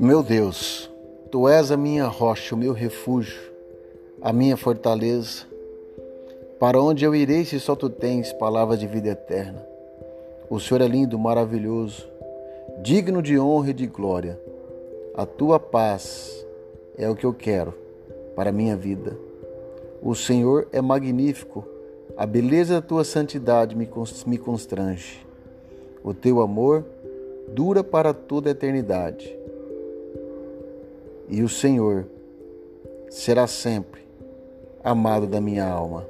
Meu Deus, tu és a minha rocha, o meu refúgio, a minha fortaleza. Para onde eu irei se só tu tens palavras de vida eterna? O Senhor é lindo, maravilhoso, digno de honra e de glória. A tua paz é o que eu quero para a minha vida. O Senhor é magnífico, a beleza da tua santidade me constrange. O teu amor dura para toda a eternidade e o Senhor será sempre amado da minha alma.